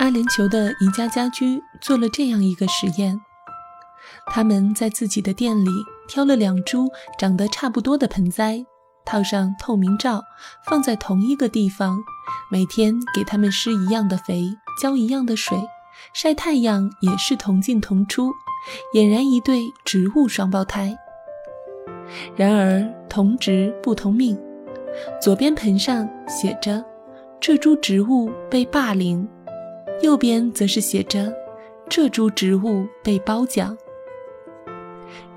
阿联酋的宜家家居做了这样一个实验：他们在自己的店里挑了两株长得差不多的盆栽，套上透明罩，放在同一个地方，每天给它们施一样的肥，浇一样的水，晒太阳也是同进同出，俨然一对植物双胞胎。然而同植不同命，左边盆上写着“这株植物被霸凌”。右边则是写着“这株植物被褒奖”。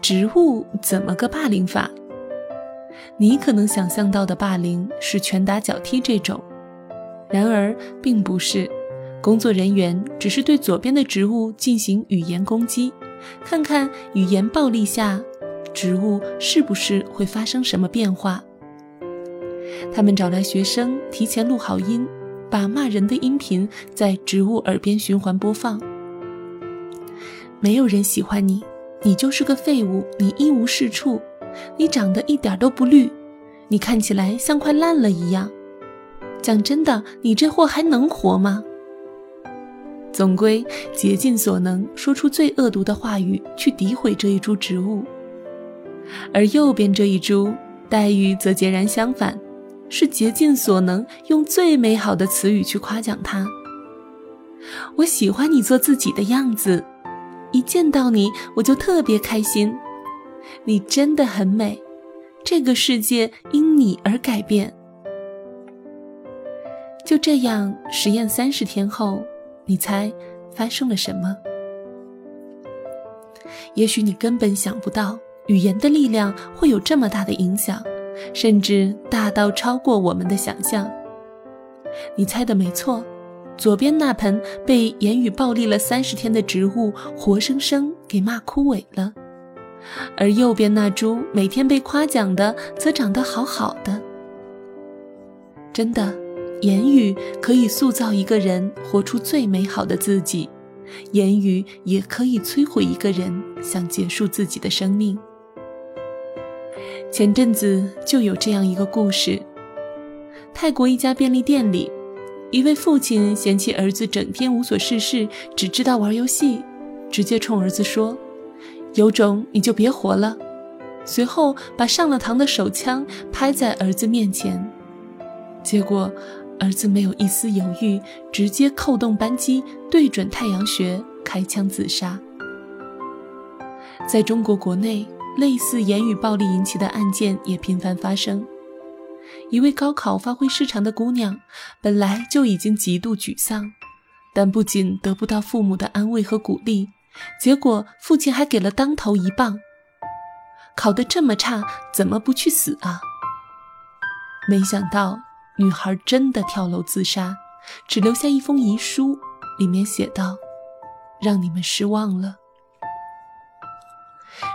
植物怎么个霸凌法？你可能想象到的霸凌是拳打脚踢这种，然而并不是。工作人员只是对左边的植物进行语言攻击，看看语言暴力下，植物是不是会发生什么变化。他们找来学生，提前录好音。把骂人的音频在植物耳边循环播放。没有人喜欢你，你就是个废物，你一无是处，你长得一点都不绿，你看起来像块烂了一样。讲真的，你这货还能活吗？总归竭尽所能说出最恶毒的话语去诋毁这一株植物，而右边这一株待遇则截然相反。是竭尽所能用最美好的词语去夸奖他。我喜欢你做自己的样子，一见到你我就特别开心。你真的很美，这个世界因你而改变。就这样，实验三十天后，你猜发生了什么？也许你根本想不到，语言的力量会有这么大的影响。甚至大到超过我们的想象。你猜的没错，左边那盆被言语暴力了三十天的植物，活生生给骂枯萎了；而右边那株每天被夸奖的，则长得好好的。真的，言语可以塑造一个人活出最美好的自己，言语也可以摧毁一个人想结束自己的生命。前阵子就有这样一个故事：泰国一家便利店里，一位父亲嫌弃儿子整天无所事事，只知道玩游戏，直接冲儿子说：“有种你就别活了。”随后把上了膛的手枪拍在儿子面前，结果儿子没有一丝犹豫，直接扣动扳机，对准太阳穴开枪自杀。在中国国内。类似言语暴力引起的案件也频繁发生。一位高考发挥失常的姑娘，本来就已经极度沮丧，但不仅得不到父母的安慰和鼓励，结果父亲还给了当头一棒。考得这么差，怎么不去死啊？没想到女孩真的跳楼自杀，只留下一封遗书，里面写道：“让你们失望了。”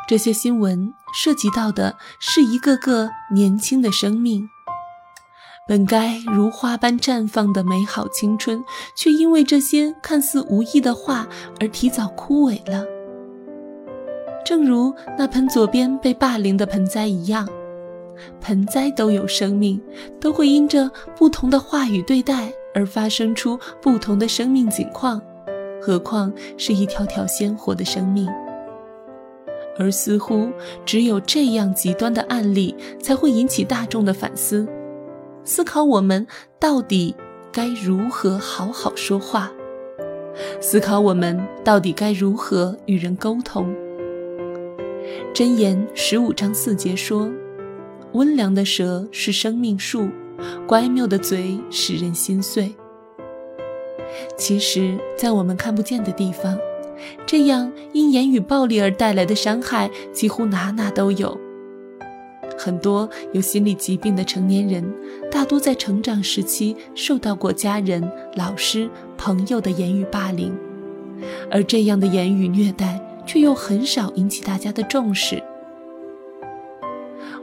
这些新闻涉及到的是一个个年轻的生命，本该如花般绽放的美好青春，却因为这些看似无意的话而提早枯萎了。正如那盆左边被霸凌的盆栽一样，盆栽都有生命，都会因着不同的话语对待而发生出不同的生命景况，何况是一条条鲜活的生命。而似乎只有这样极端的案例，才会引起大众的反思，思考我们到底该如何好好说话，思考我们到底该如何与人沟通。箴言十五章四节说：“温良的舌是生命树，乖谬的嘴使人心碎。”其实，在我们看不见的地方。这样因言语暴力而带来的伤害几乎哪哪都有。很多有心理疾病的成年人，大多在成长时期受到过家人、老师、朋友的言语霸凌，而这样的言语虐待却又很少引起大家的重视。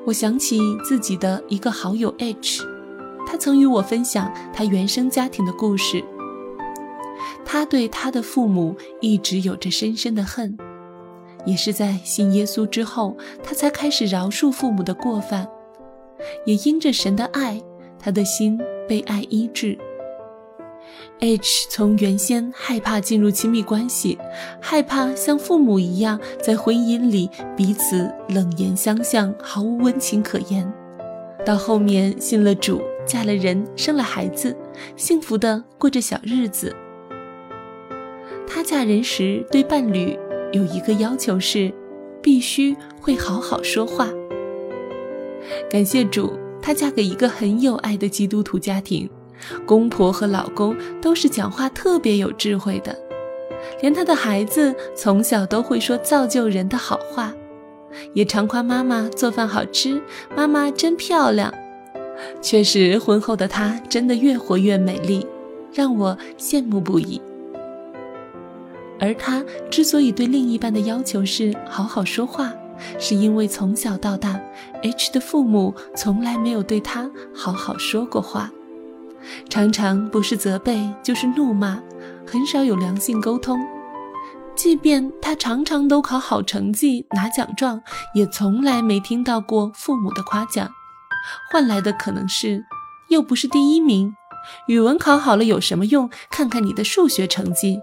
我想起自己的一个好友 H，他曾与我分享他原生家庭的故事。他对他的父母一直有着深深的恨，也是在信耶稣之后，他才开始饶恕父母的过犯，也因着神的爱，他的心被爱医治。H 从原先害怕进入亲密关系，害怕像父母一样在婚姻里彼此冷言相向，毫无温情可言，到后面信了主，嫁了人，生了孩子，幸福的过着小日子。她嫁人时对伴侣有一个要求是，必须会好好说话。感谢主，她嫁给一个很有爱的基督徒家庭。公婆和老公都是讲话特别有智慧的，连她的孩子从小都会说造就人的好话，也常夸妈妈做饭好吃，妈妈真漂亮。确实，婚后的她真的越活越美丽，让我羡慕不已。而他之所以对另一半的要求是好好说话，是因为从小到大，H 的父母从来没有对他好好说过话。常常不是责备就是怒骂，很少有良性沟通。即便他常常都考好成绩拿奖状，也从来没听到过父母的夸奖，换来的可能是又不是第一名。语文考好了有什么用？看看你的数学成绩，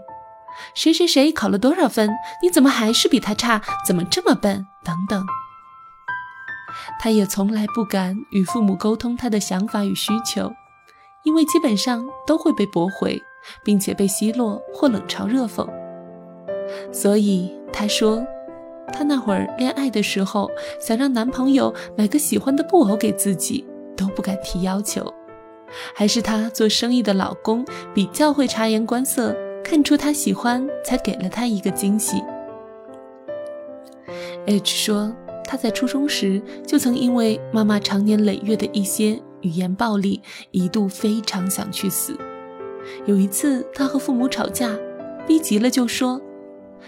谁谁谁考了多少分？你怎么还是比他差？怎么这么笨？等等。他也从来不敢与父母沟通他的想法与需求。因为基本上都会被驳回，并且被奚落或冷嘲热讽，所以她说，她那会儿恋爱的时候，想让男朋友买个喜欢的布偶给自己，都不敢提要求。还是她做生意的老公比较会察言观色，看出他喜欢，才给了他一个惊喜。H 说，他在初中时就曾因为妈妈长年累月的一些。语言暴力，一度非常想去死。有一次，他和父母吵架，逼急了就说：“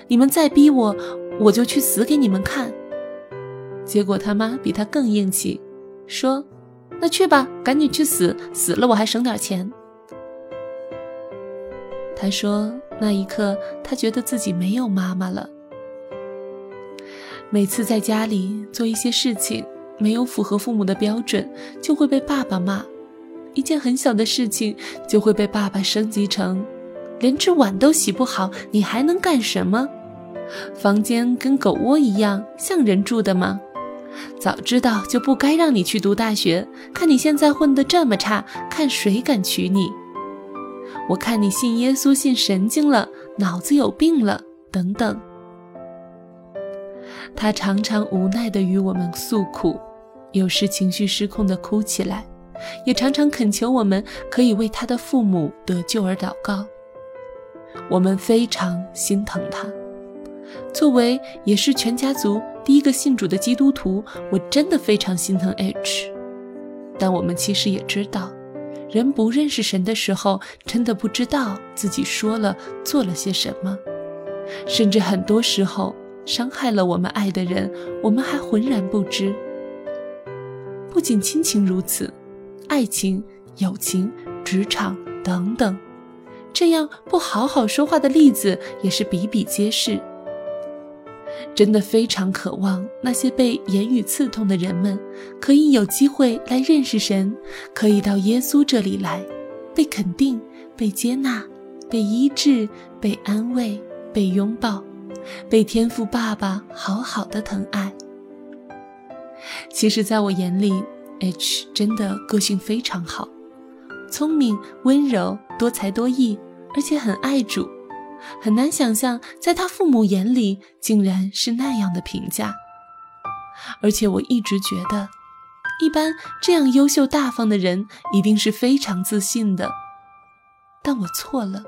你们再逼我，我就去死给你们看。”结果他妈比他更硬气，说：“那去吧，赶紧去死，死了我还省点钱。”他说：“那一刻，他觉得自己没有妈妈了。每次在家里做一些事情。”没有符合父母的标准，就会被爸爸骂；一件很小的事情，就会被爸爸升级成连只碗都洗不好，你还能干什么？房间跟狗窝一样，像人住的吗？早知道就不该让你去读大学。看你现在混得这么差，看谁敢娶你？我看你信耶稣信神经了，脑子有病了，等等。他常常无奈地与我们诉苦，有时情绪失控地哭起来，也常常恳求我们可以为他的父母得救而祷告。我们非常心疼他。作为也是全家族第一个信主的基督徒，我真的非常心疼 H。但我们其实也知道，人不认识神的时候，真的不知道自己说了做了些什么，甚至很多时候。伤害了我们爱的人，我们还浑然不知。不仅亲情如此，爱情、友情、职场等等，这样不好好说话的例子也是比比皆是。真的非常渴望那些被言语刺痛的人们，可以有机会来认识神，可以到耶稣这里来，被肯定、被接纳、被医治、被安慰、被拥抱。被天赋爸爸好好的疼爱。其实，在我眼里，H 真的个性非常好，聪明、温柔、多才多艺，而且很爱主。很难想象，在他父母眼里竟然是那样的评价。而且，我一直觉得，一般这样优秀大方的人，一定是非常自信的。但我错了。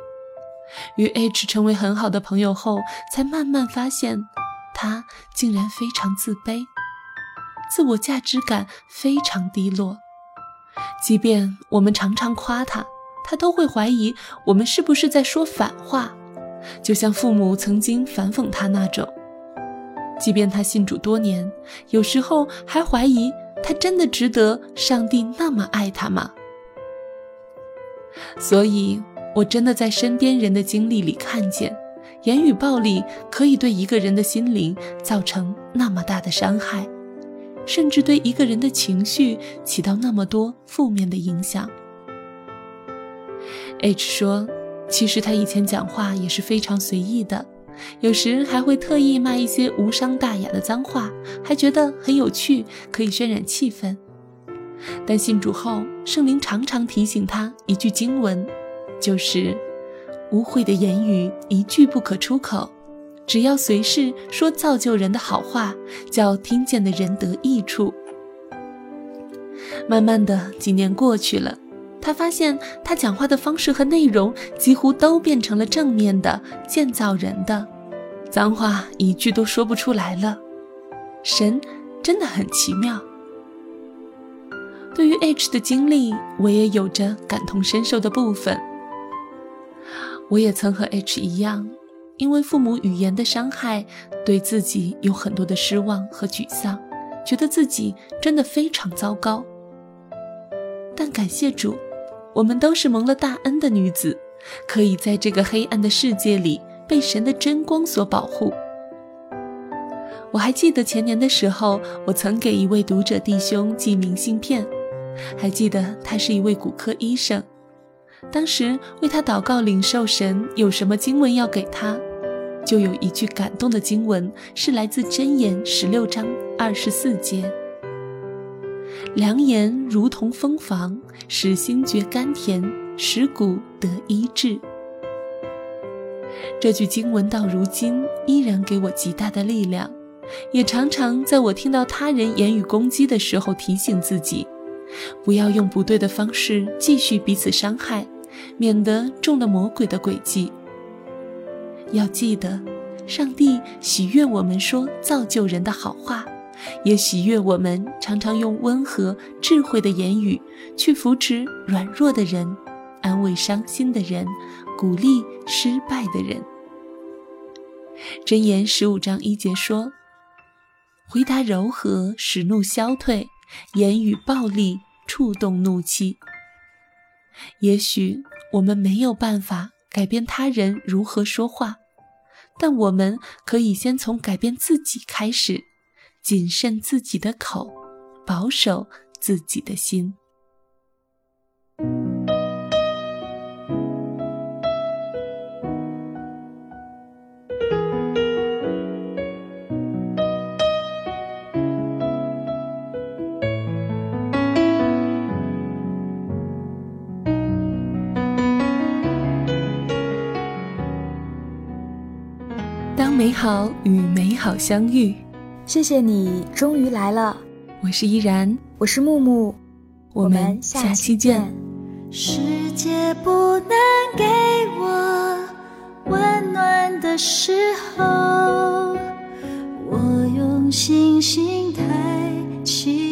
与 H 成为很好的朋友后，才慢慢发现，他竟然非常自卑，自我价值感非常低落。即便我们常常夸他，他都会怀疑我们是不是在说反话，就像父母曾经反讽他那种。即便他信主多年，有时候还怀疑他真的值得上帝那么爱他吗？所以。我真的在身边人的经历里看见，言语暴力可以对一个人的心灵造成那么大的伤害，甚至对一个人的情绪起到那么多负面的影响。H 说：“其实他以前讲话也是非常随意的，有时还会特意骂一些无伤大雅的脏话，还觉得很有趣，可以渲染气氛。但信主后，圣灵常常提醒他一句经文，就是‘污秽的言语一句不可出口’，只要随时说造就人的好话，叫听见的人得益处。”慢慢的，几年过去了。他发现，他讲话的方式和内容几乎都变成了正面的、建造人的，脏话一句都说不出来了。神真的很奇妙。对于 H 的经历，我也有着感同身受的部分。我也曾和 H 一样，因为父母语言的伤害，对自己有很多的失望和沮丧，觉得自己真的非常糟糕。但感谢主。我们都是蒙了大恩的女子，可以在这个黑暗的世界里被神的真光所保护。我还记得前年的时候，我曾给一位读者弟兄寄明信片，还记得他是一位骨科医生。当时为他祷告，领受神有什么经文要给他，就有一句感动的经文，是来自箴言十六章二十四节。良言如同蜂房，使心觉甘甜，使骨得医治。这句经文到如今依然给我极大的力量，也常常在我听到他人言语攻击的时候提醒自己，不要用不对的方式继续彼此伤害，免得中了魔鬼的诡计。要记得，上帝喜悦我们说造就人的好话。也喜悦我们常常用温和、智慧的言语去扶持软弱的人，安慰伤心的人，鼓励失败的人。箴言十五章一节说：“回答柔和，使怒消退；言语暴力，触动怒气。”也许我们没有办法改变他人如何说话，但我们可以先从改变自己开始。谨慎自己的口，保守自己的心。当美好与美好相遇。谢谢你终于来了，我是依然，我是木木，我们下期见。世界不能给我温暖的时候，我用星星抬起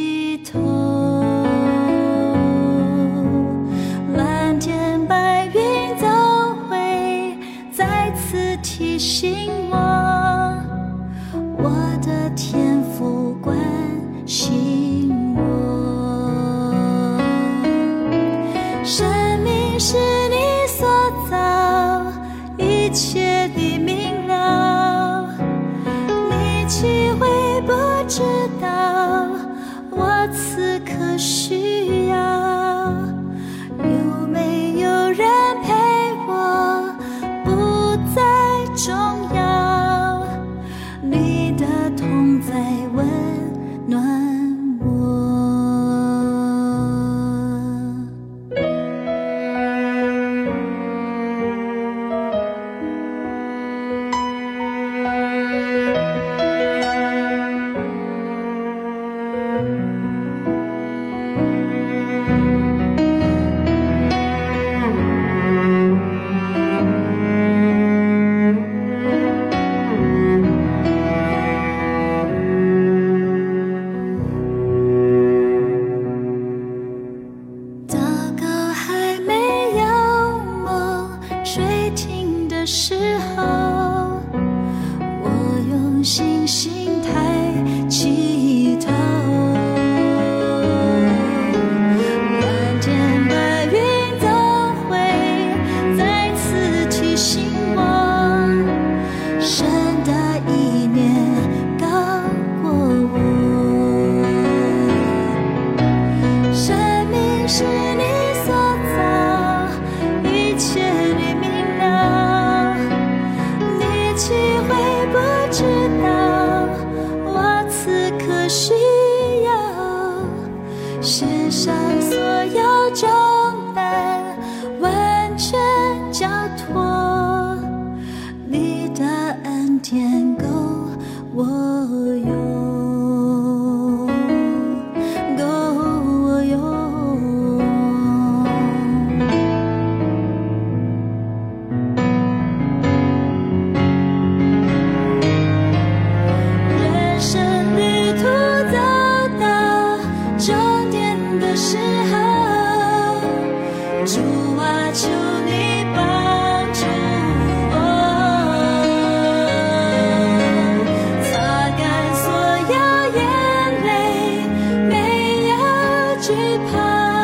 害怕。